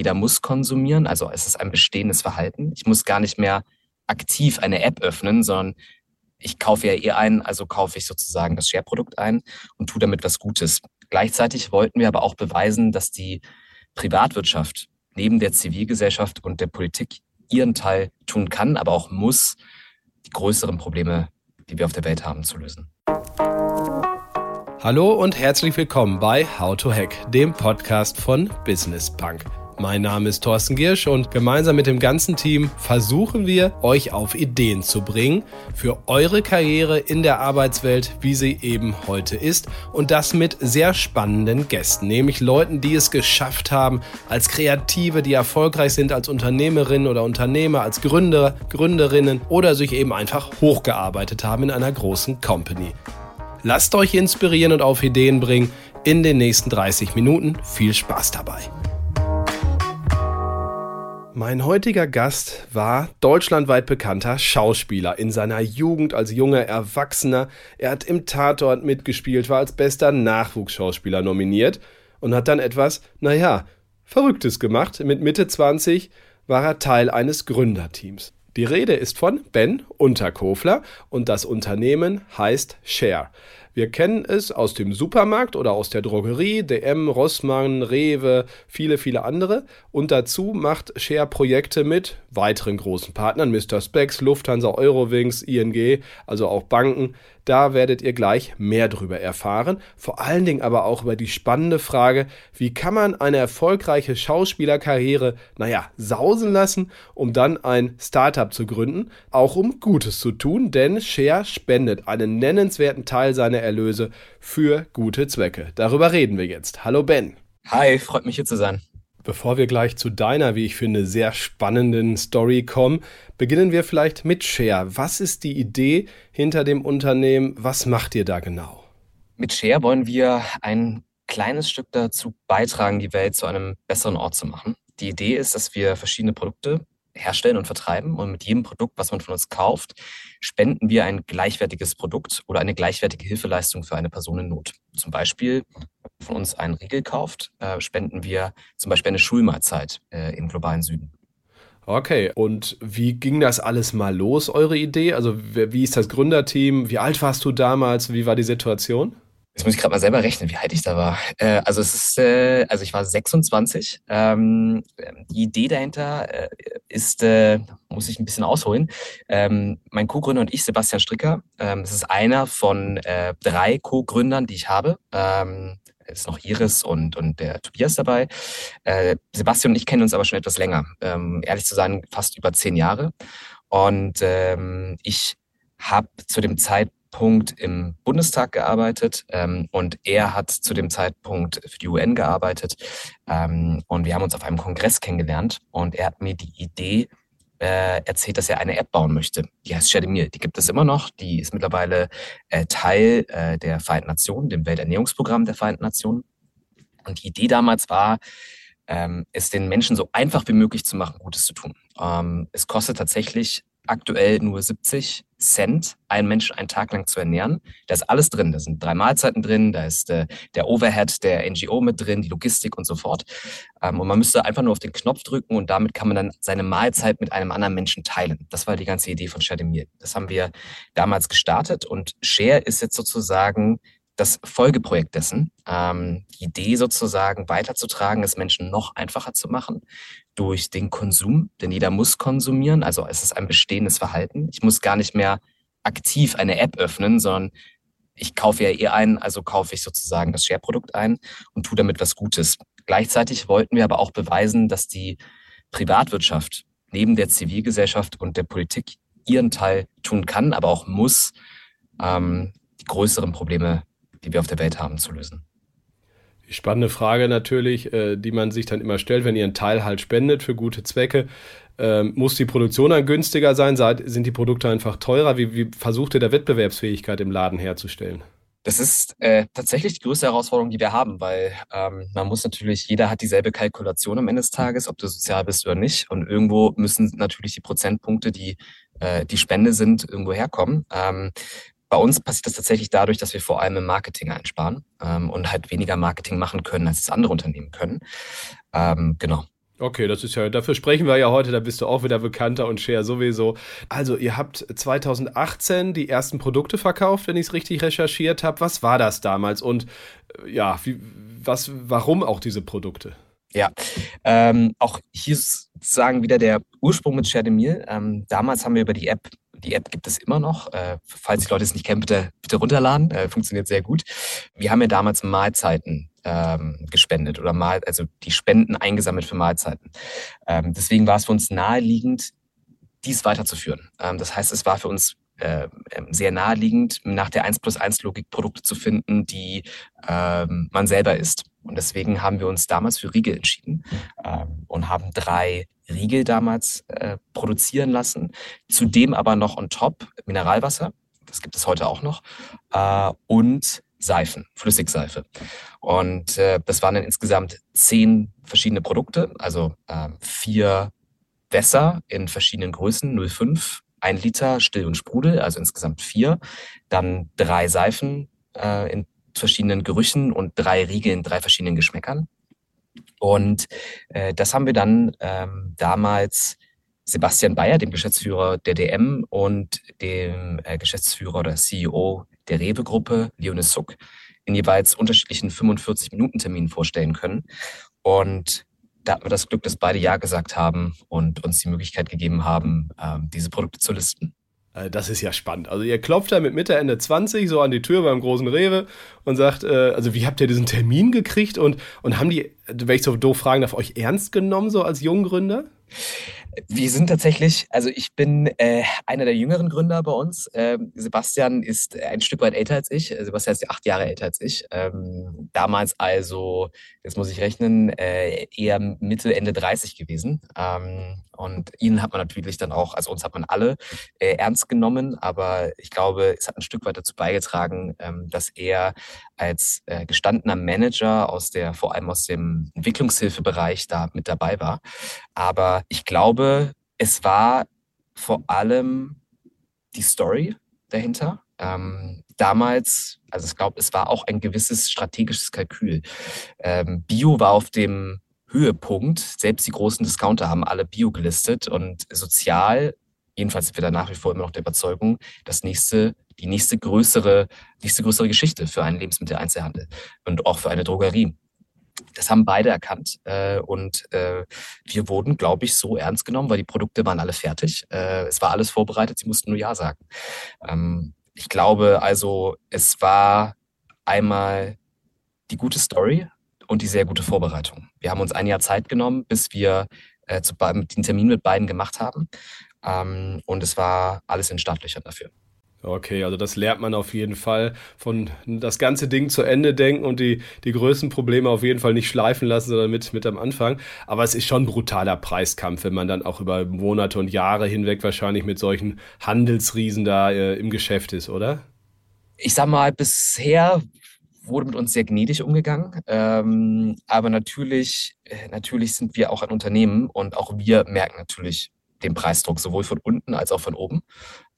Jeder muss konsumieren, also es ist ein bestehendes Verhalten. Ich muss gar nicht mehr aktiv eine App öffnen, sondern ich kaufe ja eh ein, also kaufe ich sozusagen das Share-Produkt ein und tue damit was Gutes. Gleichzeitig wollten wir aber auch beweisen, dass die Privatwirtschaft neben der Zivilgesellschaft und der Politik ihren Teil tun kann, aber auch muss, die größeren Probleme, die wir auf der Welt haben, zu lösen. Hallo und herzlich willkommen bei How to Hack, dem Podcast von Business Punk. Mein Name ist Thorsten Giersch und gemeinsam mit dem ganzen Team versuchen wir, euch auf Ideen zu bringen für eure Karriere in der Arbeitswelt, wie sie eben heute ist. Und das mit sehr spannenden Gästen, nämlich Leuten, die es geschafft haben, als Kreative, die erfolgreich sind als Unternehmerinnen oder Unternehmer, als Gründer, Gründerinnen oder sich eben einfach hochgearbeitet haben in einer großen Company. Lasst euch inspirieren und auf Ideen bringen in den nächsten 30 Minuten. Viel Spaß dabei! Mein heutiger Gast war deutschlandweit bekannter Schauspieler in seiner Jugend als junger Erwachsener. Er hat im Tatort mitgespielt, war als bester Nachwuchsschauspieler nominiert und hat dann etwas, naja, Verrücktes gemacht. Mit Mitte 20 war er Teil eines Gründerteams. Die Rede ist von Ben Unterkofler und das Unternehmen heißt Share. Wir kennen es aus dem Supermarkt oder aus der Drogerie, DM, Rossmann, Rewe, viele, viele andere. Und dazu macht Share Projekte mit weiteren großen Partnern, Mr. Specs, Lufthansa, Eurowings, ING, also auch Banken. Da werdet ihr gleich mehr drüber erfahren. Vor allen Dingen aber auch über die spannende Frage, wie kann man eine erfolgreiche Schauspielerkarriere, naja, sausen lassen, um dann ein Startup zu gründen, auch um Gutes zu tun, denn Share spendet einen nennenswerten Teil seiner Erlöse für gute Zwecke. Darüber reden wir jetzt. Hallo Ben. Hi, freut mich hier zu sein. Bevor wir gleich zu deiner, wie ich finde, sehr spannenden Story kommen, beginnen wir vielleicht mit Share. Was ist die Idee hinter dem Unternehmen? Was macht ihr da genau? Mit Share wollen wir ein kleines Stück dazu beitragen, die Welt zu einem besseren Ort zu machen. Die Idee ist, dass wir verschiedene Produkte herstellen und vertreiben. Und mit jedem Produkt, was man von uns kauft, spenden wir ein gleichwertiges Produkt oder eine gleichwertige Hilfeleistung für eine Person in Not. Zum Beispiel, wenn man von uns einen Riegel kauft, äh, spenden wir zum Beispiel eine Schulmahlzeit äh, im globalen Süden. Okay, und wie ging das alles mal los, eure Idee? Also wie ist das Gründerteam? Wie alt warst du damals? Wie war die Situation? Jetzt muss ich gerade mal selber rechnen, wie alt ich da war. Äh, also es ist, äh, also ich war 26. Ähm, die Idee dahinter äh, ist, äh, muss ich ein bisschen ausholen. Ähm, mein Co-Gründer und ich, Sebastian Stricker, ähm, das ist einer von äh, drei Co-Gründern, die ich habe. Ähm, ist noch Iris und, und der Tobias dabei. Äh, Sebastian und ich kennen uns aber schon etwas länger. Ähm, ehrlich zu sein, fast über zehn Jahre. Und ähm, ich habe zu dem Zeitpunkt Punkt im Bundestag gearbeitet ähm, und er hat zu dem Zeitpunkt für die UN gearbeitet ähm, und wir haben uns auf einem Kongress kennengelernt und er hat mir die Idee äh, erzählt, dass er eine App bauen möchte. Die heißt Shademir. Die gibt es immer noch. Die ist mittlerweile äh, Teil äh, der Vereinten Nationen, dem Welternährungsprogramm der Vereinten Nationen. Und die Idee damals war, ähm, es den Menschen so einfach wie möglich zu machen, Gutes zu tun. Ähm, es kostet tatsächlich aktuell nur 70 Cent, einen Menschen einen Tag lang zu ernähren. Da ist alles drin. Da sind drei Mahlzeiten drin, da ist äh, der Overhead der NGO mit drin, die Logistik und so fort. Ähm, und man müsste einfach nur auf den Knopf drücken und damit kann man dann seine Mahlzeit mit einem anderen Menschen teilen. Das war die ganze Idee von Shademir. Das haben wir damals gestartet und Share ist jetzt sozusagen das Folgeprojekt dessen, ähm, die Idee sozusagen weiterzutragen, es Menschen noch einfacher zu machen durch den Konsum, denn jeder muss konsumieren, also es ist ein bestehendes Verhalten. Ich muss gar nicht mehr aktiv eine App öffnen, sondern ich kaufe ja eh ein, also kaufe ich sozusagen das Share-Produkt ein und tue damit was Gutes. Gleichzeitig wollten wir aber auch beweisen, dass die Privatwirtschaft neben der Zivilgesellschaft und der Politik ihren Teil tun kann, aber auch muss, ähm, die größeren Probleme die wir auf der Welt haben, zu lösen. Die spannende Frage natürlich, äh, die man sich dann immer stellt, wenn ihr einen Teil halt spendet für gute Zwecke, ähm, muss die Produktion dann günstiger sein? Sind die Produkte einfach teurer? Wie, wie versucht ihr da Wettbewerbsfähigkeit im Laden herzustellen? Das ist äh, tatsächlich die größte Herausforderung, die wir haben, weil ähm, man muss natürlich, jeder hat dieselbe Kalkulation am Ende des Tages, ob du sozial bist oder nicht. Und irgendwo müssen natürlich die Prozentpunkte, die äh, die Spende sind, irgendwo herkommen. Ähm, bei uns passiert das tatsächlich dadurch, dass wir vor allem im Marketing einsparen ähm, und halt weniger Marketing machen können, als es andere Unternehmen können. Ähm, genau. Okay, das ist ja, dafür sprechen wir ja heute, da bist du auch wieder bekannter und Share sowieso. Also, ihr habt 2018 die ersten Produkte verkauft, wenn ich es richtig recherchiert habe. Was war das damals und äh, ja, wie, was, warum auch diese Produkte? Ja, ähm, auch hier sozusagen wieder der Ursprung mit Share the Meal. Ähm, damals haben wir über die App die App gibt es immer noch. Äh, falls die Leute es nicht kennen, bitte, bitte runterladen. Äh, funktioniert sehr gut. Wir haben ja damals Mahlzeiten ähm, gespendet oder mal, also die Spenden eingesammelt für Mahlzeiten. Ähm, deswegen war es für uns naheliegend, dies weiterzuführen. Ähm, das heißt, es war für uns äh, sehr naheliegend, nach der 1 plus 1 Logik Produkte zu finden, die ähm, man selber isst. Und deswegen haben wir uns damals für Riegel entschieden ähm, und haben drei Riegel damals äh, produzieren lassen. Zudem aber noch on top Mineralwasser, das gibt es heute auch noch, äh, und Seifen, Flüssigseife. Und äh, das waren dann insgesamt zehn verschiedene Produkte, also äh, vier Wässer in verschiedenen Größen, 0,5, ein Liter Still und Sprudel, also insgesamt vier, dann drei Seifen äh, in verschiedenen Gerüchen und drei Riegel in drei verschiedenen Geschmäckern. Und äh, das haben wir dann ähm, damals Sebastian Bayer, dem Geschäftsführer der DM und dem äh, Geschäftsführer oder CEO der Rewe-Gruppe, Leonis Suck, in jeweils unterschiedlichen 45-Minuten-Terminen vorstellen können. Und da hatten wir das Glück, dass beide Ja gesagt haben und uns die Möglichkeit gegeben haben, ähm, diese Produkte zu listen. Äh, das ist ja spannend. Also ihr klopft da mit Mitte, Ende 20 so an die Tür beim großen Rewe und sagt, äh, also wie habt ihr diesen Termin gekriegt und, und haben die, wenn ich so doof fragen darf, euch ernst genommen so als Junggründer? Wir sind tatsächlich, also ich bin äh, einer der jüngeren Gründer bei uns. Ähm, Sebastian ist ein Stück weit älter als ich. Sebastian ist acht Jahre älter als ich. Ähm, damals also, jetzt muss ich rechnen, äh, eher Mitte, Ende 30 gewesen. Ähm, und ihn hat man natürlich dann auch, also uns hat man alle äh, ernst genommen, aber ich glaube, es hat ein Stück weit dazu beigetragen, ähm, dass er als äh, gestandener Manager aus der, vor allem aus dem Entwicklungshilfebereich da mit dabei war. Aber ich glaube, es war vor allem die Story dahinter. Ähm, damals, also ich glaube, es war auch ein gewisses strategisches Kalkül. Ähm, Bio war auf dem Höhepunkt. Selbst die großen Discounter haben alle Bio gelistet und sozial, jedenfalls sind wir da nach wie vor immer noch der Überzeugung, das nächste, die nächste größere, nächste größere Geschichte für einen Lebensmitteleinzelhandel und auch für eine Drogerie. Das haben beide erkannt äh, und äh, wir wurden, glaube ich, so ernst genommen, weil die Produkte waren alle fertig. Äh, es war alles vorbereitet, sie mussten nur Ja sagen. Ähm, ich glaube also, es war einmal die gute Story, und die sehr gute Vorbereitung. Wir haben uns ein Jahr Zeit genommen, bis wir äh, zu, den Termin mit beiden gemacht haben. Ähm, und es war alles in Startlöchern dafür. Okay, also das lernt man auf jeden Fall von das ganze Ding zu Ende denken und die, die größten Probleme auf jeden Fall nicht schleifen lassen, sondern mit, mit am Anfang. Aber es ist schon ein brutaler Preiskampf, wenn man dann auch über Monate und Jahre hinweg wahrscheinlich mit solchen Handelsriesen da äh, im Geschäft ist, oder? Ich sag mal, bisher wurde mit uns sehr gnädig umgegangen. Ähm, aber natürlich, äh, natürlich sind wir auch ein Unternehmen und auch wir merken natürlich den Preisdruck, sowohl von unten als auch von oben.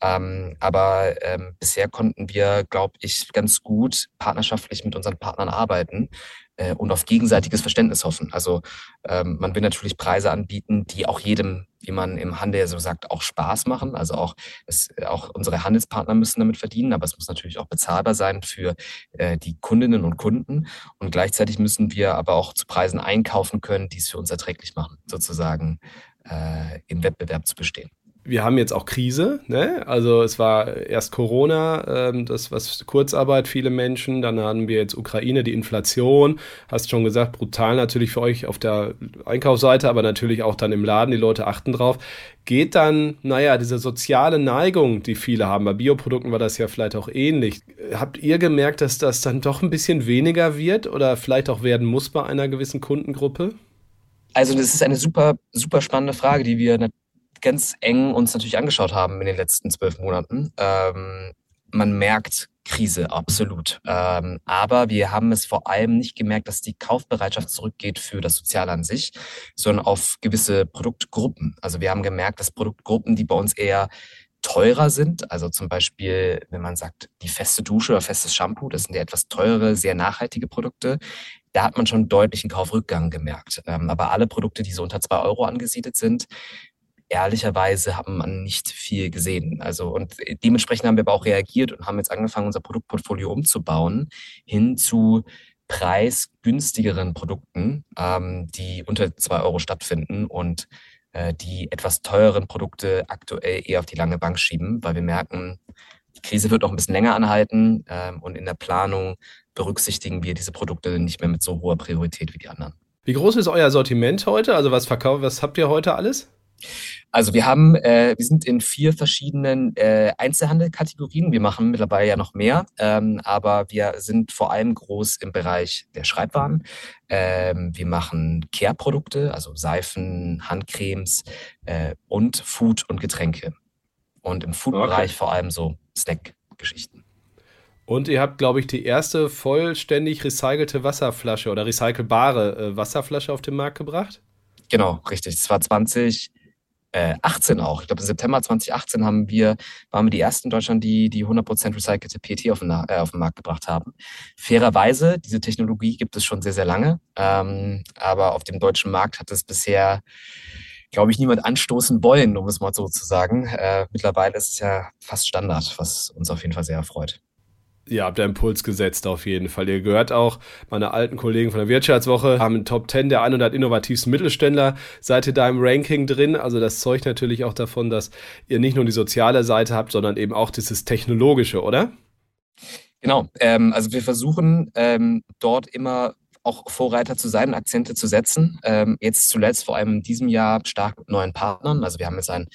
Ähm, aber ähm, bisher konnten wir, glaube ich, ganz gut partnerschaftlich mit unseren Partnern arbeiten äh, und auf gegenseitiges Verständnis hoffen. Also ähm, man will natürlich Preise anbieten, die auch jedem, wie man im Handel so sagt, auch Spaß machen. Also auch, es, auch unsere Handelspartner müssen damit verdienen, aber es muss natürlich auch bezahlbar sein für äh, die Kundinnen und Kunden. Und gleichzeitig müssen wir aber auch zu Preisen einkaufen können, die es für uns erträglich machen, sozusagen äh, im Wettbewerb zu bestehen wir haben jetzt auch Krise. Ne? Also es war erst Corona, ähm, das was Kurzarbeit, viele Menschen. Dann haben wir jetzt Ukraine, die Inflation. Hast schon gesagt, brutal natürlich für euch auf der Einkaufsseite, aber natürlich auch dann im Laden. Die Leute achten drauf. Geht dann, naja, diese soziale Neigung, die viele haben, bei Bioprodukten war das ja vielleicht auch ähnlich. Habt ihr gemerkt, dass das dann doch ein bisschen weniger wird oder vielleicht auch werden muss bei einer gewissen Kundengruppe? Also das ist eine super, super spannende Frage, die wir ganz eng uns natürlich angeschaut haben in den letzten zwölf Monaten. Ähm, man merkt Krise, absolut. Ähm, aber wir haben es vor allem nicht gemerkt, dass die Kaufbereitschaft zurückgeht für das Soziale an sich, sondern auf gewisse Produktgruppen. Also wir haben gemerkt, dass Produktgruppen, die bei uns eher teurer sind, also zum Beispiel, wenn man sagt, die feste Dusche oder festes Shampoo, das sind ja etwas teure, sehr nachhaltige Produkte, da hat man schon deutlichen Kaufrückgang gemerkt. Ähm, aber alle Produkte, die so unter zwei Euro angesiedelt sind, ehrlicherweise haben man nicht viel gesehen. Also und dementsprechend haben wir aber auch reagiert und haben jetzt angefangen, unser Produktportfolio umzubauen hin zu preisgünstigeren Produkten, ähm, die unter zwei Euro stattfinden und äh, die etwas teureren Produkte aktuell eher auf die lange Bank schieben, weil wir merken, die Krise wird noch ein bisschen länger anhalten ähm, und in der Planung berücksichtigen wir diese Produkte nicht mehr mit so hoher Priorität wie die anderen. Wie groß ist euer Sortiment heute? Also was verkauft, was habt ihr heute alles? Also wir haben, äh, wir sind in vier verschiedenen äh, Einzelhandelkategorien. Wir machen mittlerweile ja noch mehr, ähm, aber wir sind vor allem groß im Bereich der Schreibwaren. Ähm, wir machen Care-Produkte, also Seifen, Handcremes äh, und Food und Getränke. Und im Food-Bereich okay. vor allem so Snack-Geschichten. Und ihr habt, glaube ich, die erste vollständig recycelte Wasserflasche oder recycelbare äh, Wasserflasche auf den Markt gebracht? Genau, richtig. Das war 20, 18 äh, auch. Ich glaube, im September 2018 haben wir, waren wir die ersten in Deutschland, die die 100% recycelte PET auf den, äh, auf den Markt gebracht haben. Fairerweise, diese Technologie gibt es schon sehr, sehr lange. Ähm, aber auf dem deutschen Markt hat es bisher, glaube ich, niemand anstoßen wollen, um es mal so zu sagen. Äh, mittlerweile ist es ja fast Standard, was uns auf jeden Fall sehr erfreut. Ihr habt einen Impuls gesetzt auf jeden Fall. Ihr gehört auch, meine alten Kollegen von der Wirtschaftswoche haben Top 10 der 100 innovativsten Mittelständler. Seid ihr da im Ranking drin? Also das zeugt natürlich auch davon, dass ihr nicht nur die soziale Seite habt, sondern eben auch dieses technologische, oder? Genau. Ähm, also wir versuchen ähm, dort immer auch Vorreiter zu sein, Akzente zu setzen. Ähm, jetzt zuletzt, vor allem in diesem Jahr, stark mit neuen Partnern. Also wir haben jetzt ein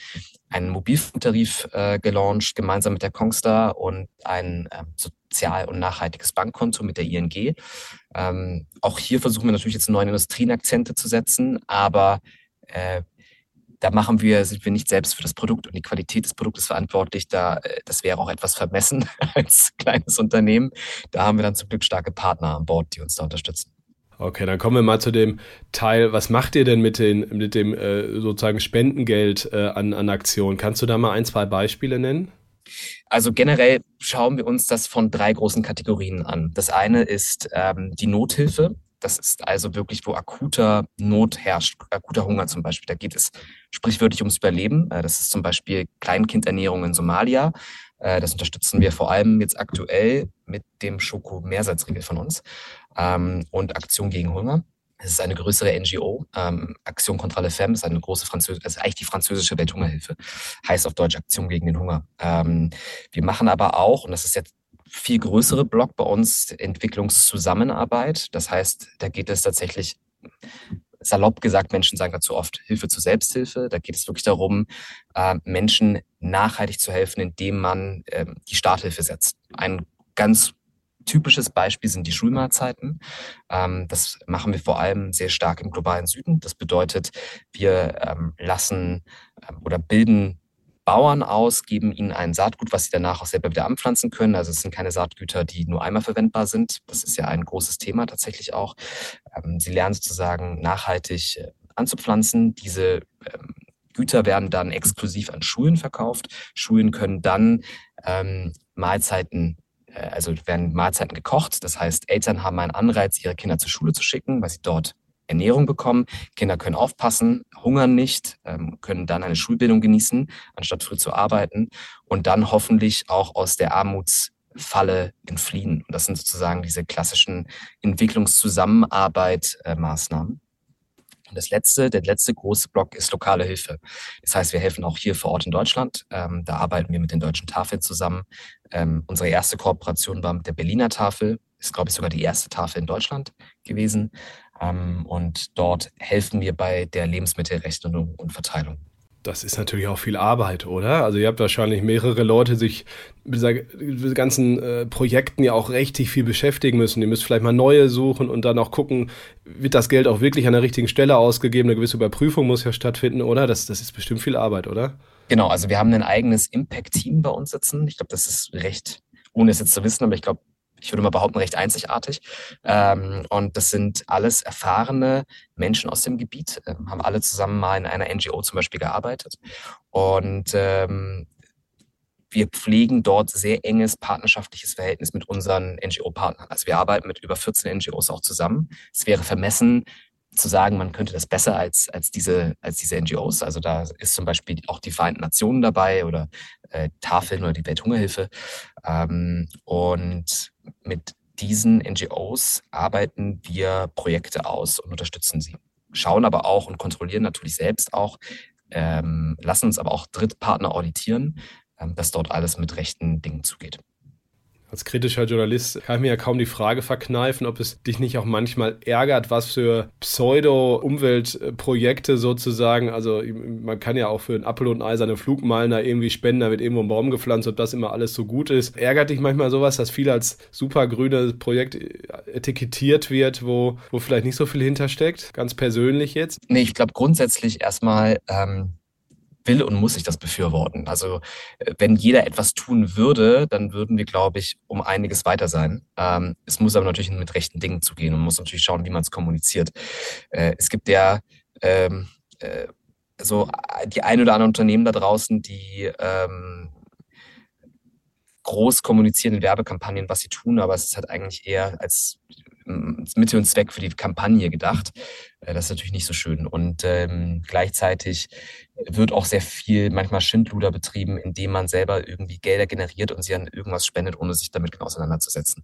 einen Mobilfunktarif äh, gelauncht, gemeinsam mit der Kongstar und ein ähm, sozial- und nachhaltiges Bankkonto mit der ING. Ähm, auch hier versuchen wir natürlich jetzt neue Industrienakzente zu setzen, aber äh, da machen wir, sind wir nicht selbst für das Produkt und die Qualität des Produktes verantwortlich. Da, äh, das wäre auch etwas vermessen als kleines Unternehmen. Da haben wir dann zum Glück starke Partner an Bord, die uns da unterstützen. Okay, dann kommen wir mal zu dem Teil. Was macht ihr denn mit, den, mit dem äh, sozusagen Spendengeld äh, an, an Aktionen? Kannst du da mal ein, zwei Beispiele nennen? Also generell schauen wir uns das von drei großen Kategorien an. Das eine ist ähm, die Nothilfe. Das ist also wirklich, wo akuter Not herrscht, akuter Hunger zum Beispiel. Da geht es sprichwörtlich ums Überleben. Äh, das ist zum Beispiel Kleinkindernährung in Somalia. Äh, das unterstützen wir vor allem jetzt aktuell mit dem Schoko-Mehrsalzriegel von uns ähm, und Aktion gegen Hunger. Es ist eine größere NGO. Ähm, Aktion contre la Femme ist eine große französische, also eigentlich die französische Welthungerhilfe. Heißt auf Deutsch Aktion gegen den Hunger. Ähm, wir machen aber auch, und das ist jetzt viel größere Block bei uns, Entwicklungszusammenarbeit. Das heißt, da geht es tatsächlich salopp gesagt, Menschen sagen dazu oft Hilfe zur Selbsthilfe. Da geht es wirklich darum, äh, Menschen nachhaltig zu helfen, indem man äh, die Starthilfe setzt. Ein ganz typisches Beispiel sind die Schulmahlzeiten. Ähm, das machen wir vor allem sehr stark im globalen Süden. Das bedeutet, wir ähm, lassen ähm, oder bilden Bauern aus, geben ihnen ein Saatgut, was sie danach auch selber wieder anpflanzen können. Also es sind keine Saatgüter, die nur einmal verwendbar sind. Das ist ja ein großes Thema tatsächlich auch. Sie lernen sozusagen nachhaltig äh, anzupflanzen. Diese Güter werden dann exklusiv an Schulen verkauft. Schulen können dann Mahlzeiten also werden Mahlzeiten gekocht. Das heißt, Eltern haben einen Anreiz, ihre Kinder zur Schule zu schicken, weil sie dort Ernährung bekommen. Kinder können aufpassen, hungern nicht, ähm, können dann eine Schulbildung genießen, anstatt früh zu arbeiten und dann hoffentlich auch aus der Armutsfalle entfliehen. Und das sind sozusagen diese klassischen Entwicklungszusammenarbeit-Maßnahmen. Und das letzte, der letzte große Block ist lokale Hilfe. Das heißt, wir helfen auch hier vor Ort in Deutschland. Ähm, da arbeiten wir mit den deutschen Tafeln zusammen. Ähm, unsere erste Kooperation war mit der Berliner Tafel. Ist, glaube ich, sogar die erste Tafel in Deutschland gewesen. Ähm, und dort helfen wir bei der Lebensmittelrechnung und Verteilung. Das ist natürlich auch viel Arbeit, oder? Also ihr habt wahrscheinlich mehrere Leute sich mit dieser ganzen äh, Projekten ja auch richtig viel beschäftigen müssen. Ihr müsst vielleicht mal neue suchen und dann auch gucken, wird das Geld auch wirklich an der richtigen Stelle ausgegeben? Eine gewisse Überprüfung muss ja stattfinden, oder? Das, das ist bestimmt viel Arbeit, oder? Genau, also wir haben ein eigenes Impact-Team bei uns sitzen. Ich glaube, das ist recht, ohne es jetzt zu wissen, aber ich glaube, ich würde mal behaupten, recht einzigartig. Ähm, und das sind alles erfahrene Menschen aus dem Gebiet, äh, haben alle zusammen mal in einer NGO zum Beispiel gearbeitet. Und ähm, wir pflegen dort sehr enges partnerschaftliches Verhältnis mit unseren NGO-Partnern. Also wir arbeiten mit über 14 NGOs auch zusammen. Es wäre vermessen, zu sagen, man könnte das besser als, als, diese, als diese NGOs. Also da ist zum Beispiel auch die Vereinten Nationen dabei oder äh, Tafeln oder die Welthungerhilfe. Ähm, und mit diesen NGOs arbeiten wir Projekte aus und unterstützen sie. Schauen aber auch und kontrollieren natürlich selbst auch, ähm, lassen uns aber auch Drittpartner auditieren, ähm, dass dort alles mit rechten Dingen zugeht. Als kritischer Journalist kann ich mir ja kaum die Frage verkneifen, ob es dich nicht auch manchmal ärgert, was für Pseudo-Umweltprojekte sozusagen, also man kann ja auch für ein Apfel und ein Ei seine Flugmeilen da irgendwie spenden, da wird irgendwo ein Baum gepflanzt, ob das immer alles so gut ist. Ärgert dich manchmal sowas, dass viel als supergrünes Projekt etikettiert wird, wo, wo vielleicht nicht so viel hintersteckt, ganz persönlich jetzt? Nee, ich glaube grundsätzlich erstmal, ähm will und muss ich das befürworten. Also äh, wenn jeder etwas tun würde, dann würden wir, glaube ich, um einiges weiter sein. Ähm, es muss aber natürlich mit rechten Dingen zugehen und muss natürlich schauen, wie man es kommuniziert. Äh, es gibt ja ähm, äh, so die ein oder anderen Unternehmen da draußen, die ähm, groß kommunizieren in Werbekampagnen, was sie tun, aber es ist halt eigentlich eher als Mittel und Zweck für die Kampagne gedacht. Äh, das ist natürlich nicht so schön. Und ähm, gleichzeitig wird auch sehr viel manchmal Schindluder betrieben, indem man selber irgendwie Gelder generiert und sie an irgendwas spendet, ohne sich damit genau auseinanderzusetzen.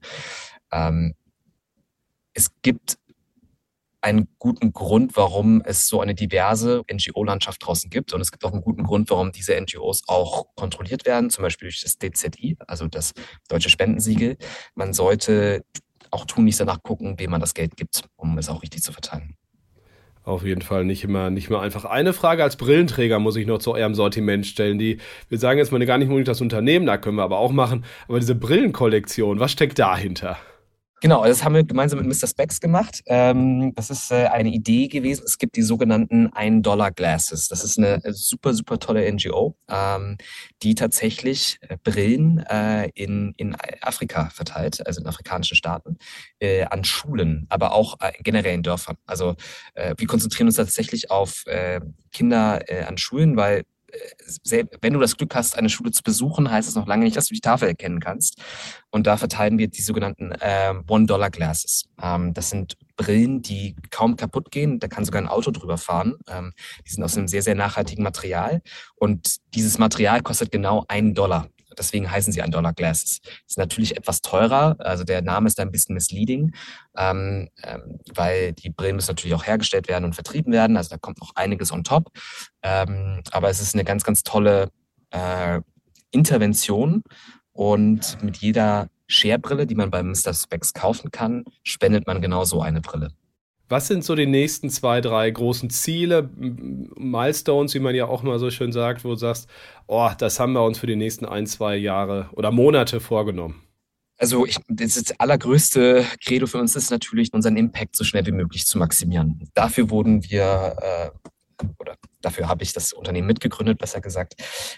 Ähm, es gibt einen guten Grund, warum es so eine diverse NGO-Landschaft draußen gibt. Und es gibt auch einen guten Grund, warum diese NGOs auch kontrolliert werden, zum Beispiel durch das DZI, also das Deutsche Spendensiegel. Man sollte auch tunlichst danach gucken, wem man das Geld gibt, um es auch richtig zu verteilen. Auf jeden Fall nicht immer, nicht mehr einfach. Eine Frage als Brillenträger muss ich noch zu eurem Sortiment stellen. Die, wir sagen jetzt mal gar nicht unbedingt das Unternehmen, da können wir aber auch machen. Aber diese Brillenkollektion, was steckt dahinter? Genau, das haben wir gemeinsam mit Mr. Specs gemacht. Ähm, das ist äh, eine Idee gewesen. Es gibt die sogenannten Ein-Dollar-Glasses. Das ist eine super, super tolle NGO, ähm, die tatsächlich äh, Brillen äh, in, in Afrika verteilt, also in afrikanischen Staaten, äh, an Schulen, aber auch äh, generell in Dörfern. Also äh, wir konzentrieren uns tatsächlich auf äh, Kinder äh, an Schulen, weil wenn du das Glück hast, eine Schule zu besuchen, heißt es noch lange nicht, dass du die Tafel erkennen kannst. Und da verteilen wir die sogenannten ähm, One-Dollar-Glasses. Ähm, das sind Brillen, die kaum kaputt gehen. Da kann sogar ein Auto drüber fahren. Ähm, die sind aus einem sehr, sehr nachhaltigen Material. Und dieses Material kostet genau einen Dollar. Deswegen heißen sie Dollar Glasses. Ist natürlich etwas teurer, also der Name ist da ein bisschen misleading, ähm, ähm, weil die Brillen müssen natürlich auch hergestellt werden und vertrieben werden. Also da kommt noch einiges on top. Ähm, aber es ist eine ganz, ganz tolle äh, Intervention und mit jeder Share-Brille, die man bei Mr. Specs kaufen kann, spendet man genau so eine Brille. Was sind so die nächsten zwei, drei großen Ziele, Milestones, wie man ja auch mal so schön sagt, wo du sagst, oh, das haben wir uns für die nächsten ein, zwei Jahre oder Monate vorgenommen? Also ich, das, das allergrößte Credo für uns ist natürlich, unseren Impact so schnell wie möglich zu maximieren. Dafür wurden wir, äh, oder dafür habe ich das Unternehmen mitgegründet, besser gesagt.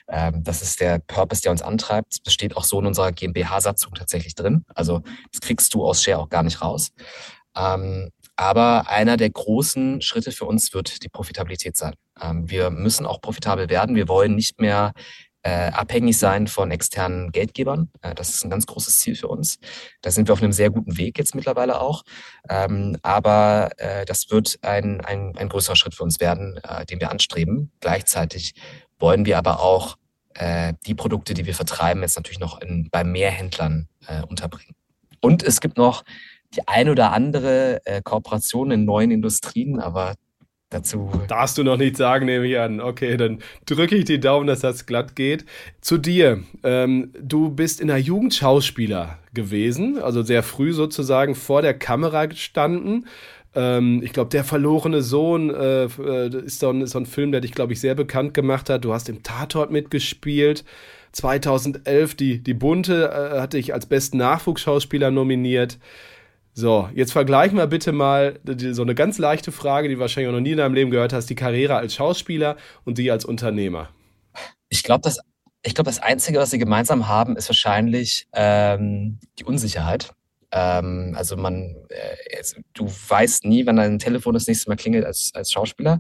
Ähm, das ist der Purpose, der uns antreibt. Das steht auch so in unserer GmbH-Satzung tatsächlich drin. Also das kriegst du aus Share auch gar nicht raus. Ähm, aber einer der großen Schritte für uns wird die Profitabilität sein. Ähm, wir müssen auch profitabel werden. Wir wollen nicht mehr äh, abhängig sein von externen Geldgebern. Äh, das ist ein ganz großes Ziel für uns. Da sind wir auf einem sehr guten Weg jetzt mittlerweile auch. Ähm, aber äh, das wird ein, ein, ein größerer Schritt für uns werden, den wir anstreben. Gleichzeitig wollen wir aber auch die Produkte, die wir vertreiben, jetzt natürlich noch in, bei mehr Händlern äh, unterbringen. Und es gibt noch die ein oder andere äh, Kooperation in neuen Industrien, aber dazu. Darfst du noch nicht sagen, nehme ich an. Okay, dann drücke ich die Daumen, dass das glatt geht. Zu dir. Ähm, du bist in der Jugend Schauspieler gewesen, also sehr früh sozusagen vor der Kamera gestanden. Ähm, ich glaube, Der verlorene Sohn äh, äh, ist, so ein, ist so ein Film, der dich, glaube ich, sehr bekannt gemacht hat. Du hast im Tatort mitgespielt. 2011 die, die Bunte äh, hatte ich als besten Nachwuchsschauspieler nominiert. So, jetzt vergleichen wir bitte mal so eine ganz leichte Frage, die du wahrscheinlich noch nie in deinem Leben gehört hast, die Karriere als Schauspieler und die als Unternehmer. Ich glaube, das, glaub, das Einzige, was sie gemeinsam haben, ist wahrscheinlich ähm, die Unsicherheit. Ähm, also man, äh, du weißt nie, wann dein Telefon das nächste Mal klingelt als, als Schauspieler.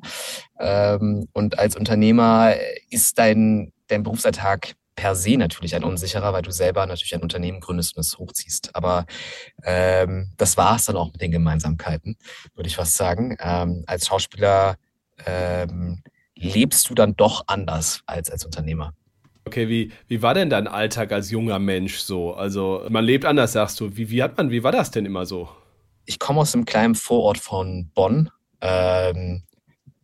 Ähm, und als Unternehmer ist dein, dein Berufsalltag per se natürlich ein unsicherer, weil du selber natürlich ein Unternehmen gründest und es hochziehst. Aber ähm, das war es dann auch mit den Gemeinsamkeiten, würde ich fast sagen. Ähm, als Schauspieler ähm, lebst du dann doch anders als als Unternehmer. Okay, wie, wie war denn dein Alltag als junger Mensch so? Also man lebt anders, sagst du. Wie, wie hat man, wie war das denn immer so? Ich komme aus einem kleinen Vorort von Bonn. Ähm,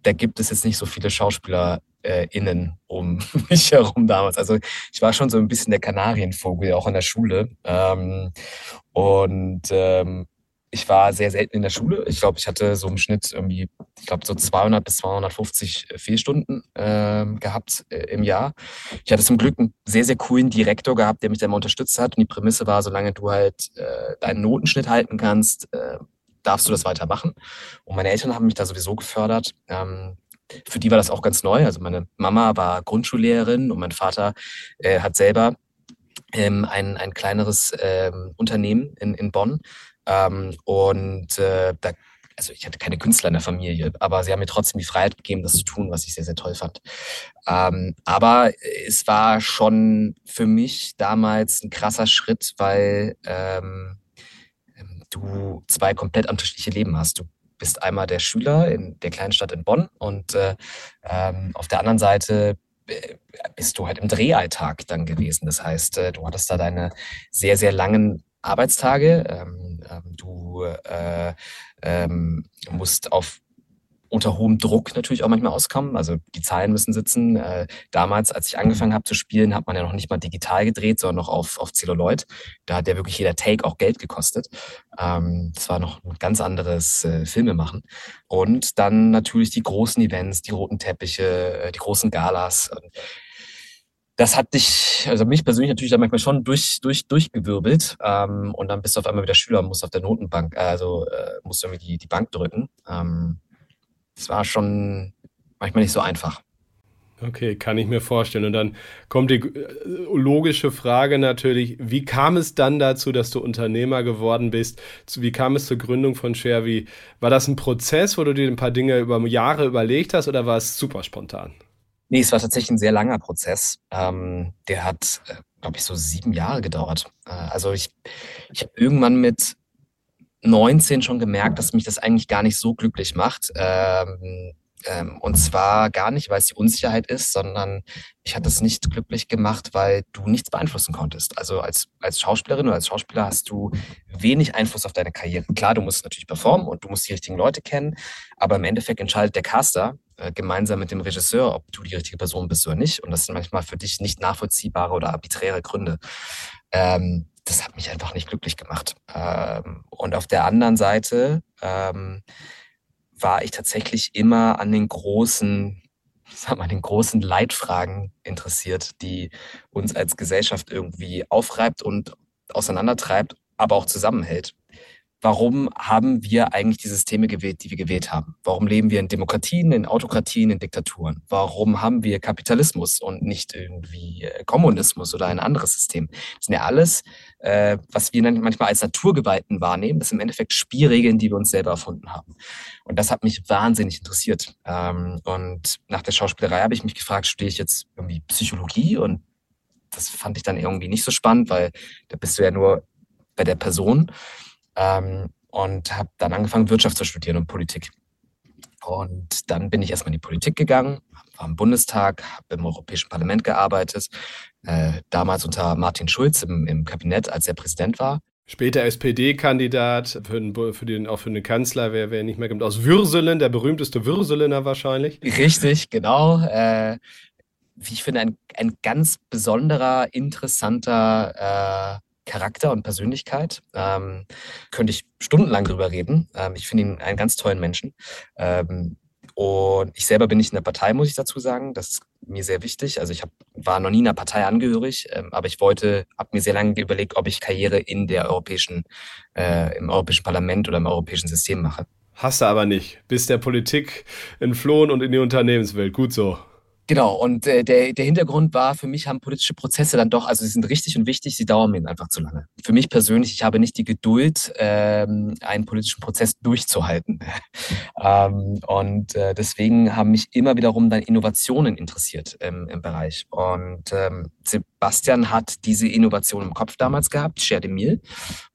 da gibt es jetzt nicht so viele Schauspieler äh, innen um mich herum damals. Also ich war schon so ein bisschen der Kanarienvogel, auch in der Schule. Ähm, und ähm, ich war sehr selten in der Schule. Ich glaube, ich hatte so im Schnitt irgendwie, ich glaube, so 200 bis 250 Fehlstunden äh, gehabt äh, im Jahr. Ich hatte zum Glück einen sehr, sehr coolen Direktor gehabt, der mich da immer unterstützt hat. Und die Prämisse war, solange du halt äh, deinen Notenschnitt halten kannst, äh, darfst du das weitermachen. Und meine Eltern haben mich da sowieso gefördert. Ähm, für die war das auch ganz neu. Also meine Mama war Grundschullehrerin und mein Vater äh, hat selber ähm, ein, ein kleineres ähm, Unternehmen in, in Bonn ähm, und äh, da, also ich hatte keine Künstler in der Familie, aber sie haben mir trotzdem die Freiheit gegeben, das zu tun, was ich sehr, sehr toll fand. Ähm, aber es war schon für mich damals ein krasser Schritt, weil ähm, du zwei komplett unterschiedliche Leben hast. Du bist einmal der Schüler in der kleinen Stadt in Bonn und äh, ähm, auf der anderen Seite äh, bist du halt im Drehalltag dann gewesen. Das heißt, äh, du hattest da deine sehr, sehr langen Arbeitstage. Ähm, ähm, du äh, ähm, musst auf unter hohem Druck natürlich auch manchmal auskommen. Also die Zahlen müssen sitzen. Äh, damals, als ich angefangen habe zu spielen, hat man ja noch nicht mal digital gedreht, sondern noch auf, auf Celluloid. Da hat ja wirklich jeder Take auch Geld gekostet. Ähm, das war noch ein ganz anderes äh, Filme machen. Und dann natürlich die großen Events, die roten Teppiche, äh, die großen Galas. Das hat dich, also mich persönlich natürlich dann manchmal schon durch, durch, durchgewirbelt. Ähm, und dann bist du auf einmal wieder Schüler und musst auf der Notenbank, also äh, musst irgendwie die, die Bank drücken. Ähm, das war schon manchmal nicht so einfach. Okay, kann ich mir vorstellen. Und dann kommt die äh, logische Frage natürlich, wie kam es dann dazu, dass du Unternehmer geworden bist? Wie kam es zur Gründung von Shervy? War das ein Prozess, wo du dir ein paar Dinge über Jahre überlegt hast oder war es super spontan? Nee, es war tatsächlich ein sehr langer Prozess. Ähm, der hat, äh, glaube ich, so sieben Jahre gedauert. Äh, also ich, ich habe irgendwann mit 19 schon gemerkt, dass mich das eigentlich gar nicht so glücklich macht. Ähm, ähm, und zwar gar nicht, weil es die Unsicherheit ist, sondern ich hatte es nicht glücklich gemacht, weil du nichts beeinflussen konntest. Also als, als Schauspielerin oder als Schauspieler hast du wenig Einfluss auf deine Karriere. Klar, du musst natürlich performen und du musst die richtigen Leute kennen, aber im Endeffekt entscheidet der Caster äh, gemeinsam mit dem Regisseur, ob du die richtige Person bist oder nicht. Und das sind manchmal für dich nicht nachvollziehbare oder arbiträre Gründe. Ähm, das hat mich einfach nicht glücklich gemacht. Ähm, und auf der anderen Seite ähm, war ich tatsächlich immer an den großen, sag mal, den großen Leitfragen interessiert, die uns als Gesellschaft irgendwie aufreibt und auseinandertreibt, aber auch zusammenhält. Warum haben wir eigentlich die Systeme gewählt, die wir gewählt haben? Warum leben wir in Demokratien, in Autokratien, in Diktaturen? Warum haben wir Kapitalismus und nicht irgendwie äh, Kommunismus oder ein anderes System? Das sind ja alles, äh, was wir manchmal als Naturgewalten wahrnehmen. Das sind im Endeffekt Spielregeln, die wir uns selber erfunden haben. Und das hat mich wahnsinnig interessiert. Ähm, und nach der Schauspielerei habe ich mich gefragt, studiere ich jetzt irgendwie Psychologie? Und das fand ich dann irgendwie nicht so spannend, weil da bist du ja nur bei der Person. Ähm, und habe dann angefangen, Wirtschaft zu studieren und Politik. Und dann bin ich erstmal in die Politik gegangen, war im Bundestag, habe im Europäischen Parlament gearbeitet, äh, damals unter Martin Schulz im, im Kabinett, als er Präsident war. Später SPD-Kandidat für den, für den, auch für den Kanzler, wer, wer nicht mehr kommt, aus Würselen, der berühmteste Würselener wahrscheinlich. Richtig, genau. Äh, wie ich finde, ein, ein ganz besonderer, interessanter äh, Charakter und Persönlichkeit. Ähm, könnte ich stundenlang drüber reden. Ähm, ich finde ihn einen ganz tollen Menschen. Ähm, und ich selber bin nicht in der Partei, muss ich dazu sagen. Das ist mir sehr wichtig. Also ich hab, war noch nie in einer Partei angehörig, ähm, aber ich wollte, habe mir sehr lange überlegt, ob ich Karriere in der europäischen, äh, im Europäischen Parlament oder im europäischen System mache. Hast du aber nicht. Bist der Politik entflohen und in die Unternehmenswelt. Gut so. Genau, und äh, der, der Hintergrund war, für mich haben politische Prozesse dann doch, also sie sind richtig und wichtig, sie dauern mir einfach zu lange. Für mich persönlich, ich habe nicht die Geduld, ähm, einen politischen Prozess durchzuhalten. ähm, und äh, deswegen haben mich immer wiederum dann Innovationen interessiert im, im Bereich. Und ähm, Sebastian hat diese Innovation im Kopf damals gehabt, Meal,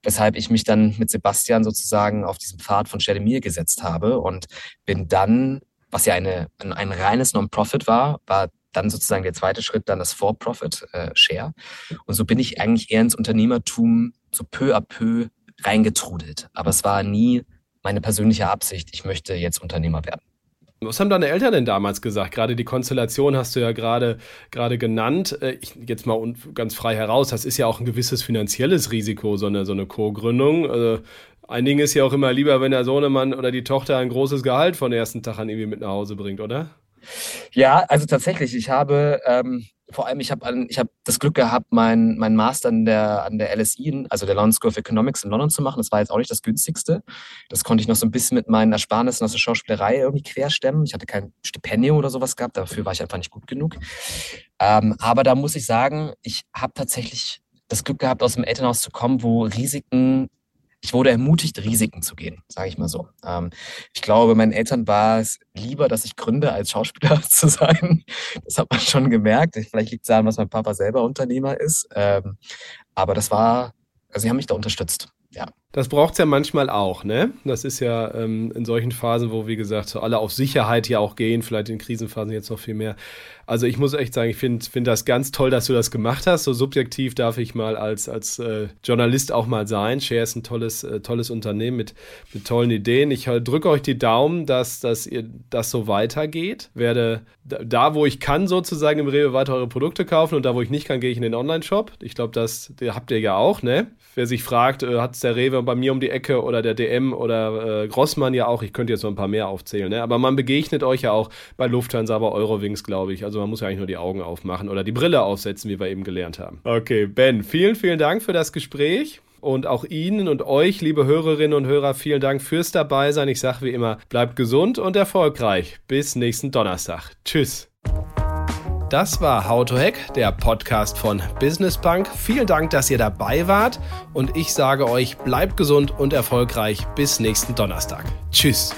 weshalb ich mich dann mit Sebastian sozusagen auf diesen Pfad von Meal gesetzt habe und bin dann was ja eine, ein, ein reines Non-Profit war, war dann sozusagen der zweite Schritt, dann das For-Profit-Share. Äh, und so bin ich eigentlich eher ins Unternehmertum so peu à peu reingetrudelt. Aber es war nie meine persönliche Absicht, ich möchte jetzt Unternehmer werden. Was haben deine Eltern denn damals gesagt? Gerade die Konstellation hast du ja gerade gerade genannt. Äh, ich, jetzt mal ganz frei heraus, das ist ja auch ein gewisses finanzielles Risiko, so eine, so eine Co-Gründung. Also Einigen ist ja auch immer lieber, wenn der Sohnemann oder die Tochter ein großes Gehalt von ersten Tag an irgendwie mit nach Hause bringt, oder? Ja, also tatsächlich. Ich habe ähm, vor allem, ich habe hab das Glück gehabt, meinen mein Master an der, an der LSI, also der London School of Economics in London zu machen. Das war jetzt auch nicht das günstigste. Das konnte ich noch so ein bisschen mit meinen Ersparnissen aus der Schauspielerei irgendwie querstemmen. Ich hatte kein Stipendium oder sowas gehabt, dafür war ich einfach nicht gut genug. Ähm, aber da muss ich sagen, ich habe tatsächlich das Glück gehabt, aus dem Elternhaus zu kommen, wo Risiken ich wurde ermutigt, Risiken zu gehen, sage ich mal so. Ähm, ich glaube, meinen Eltern war es lieber, dass ich gründe, als Schauspieler zu sein. Das hat man schon gemerkt. Vielleicht liegt es daran, dass mein Papa selber Unternehmer ist. Ähm, aber das war, also sie haben mich da unterstützt. Ja. Das braucht es ja manchmal auch, ne? Das ist ja ähm, in solchen Phasen, wo, wie gesagt, so alle auf Sicherheit ja auch gehen, vielleicht in Krisenphasen jetzt noch viel mehr. Also ich muss echt sagen, ich finde find das ganz toll, dass du das gemacht hast. So subjektiv darf ich mal als, als äh, Journalist auch mal sein. Share ist ein tolles, äh, tolles Unternehmen mit, mit tollen Ideen. Ich äh, drücke euch die Daumen, dass, dass ihr das so weitergeht. Werde da, wo ich kann, sozusagen im Rewe weiter eure Produkte kaufen und da, wo ich nicht kann, gehe ich in den Online-Shop. Ich glaube, das habt ihr ja auch, ne? Wer sich fragt, äh, hat es der Rewe bei mir um die Ecke oder der DM oder äh, Grossmann ja auch. Ich könnte jetzt noch ein paar mehr aufzählen, ne? Aber man begegnet euch ja auch bei Lufthansa, bei Eurowings, glaube ich. Also also man muss ja eigentlich nur die Augen aufmachen oder die Brille aufsetzen, wie wir eben gelernt haben. Okay, Ben, vielen, vielen Dank für das Gespräch. Und auch Ihnen und euch, liebe Hörerinnen und Hörer, vielen Dank fürs Dabeisein. Ich sage wie immer, bleibt gesund und erfolgreich. Bis nächsten Donnerstag. Tschüss. Das war How to Hack, der Podcast von Business Bank. Vielen Dank, dass ihr dabei wart und ich sage euch, bleibt gesund und erfolgreich bis nächsten Donnerstag. Tschüss.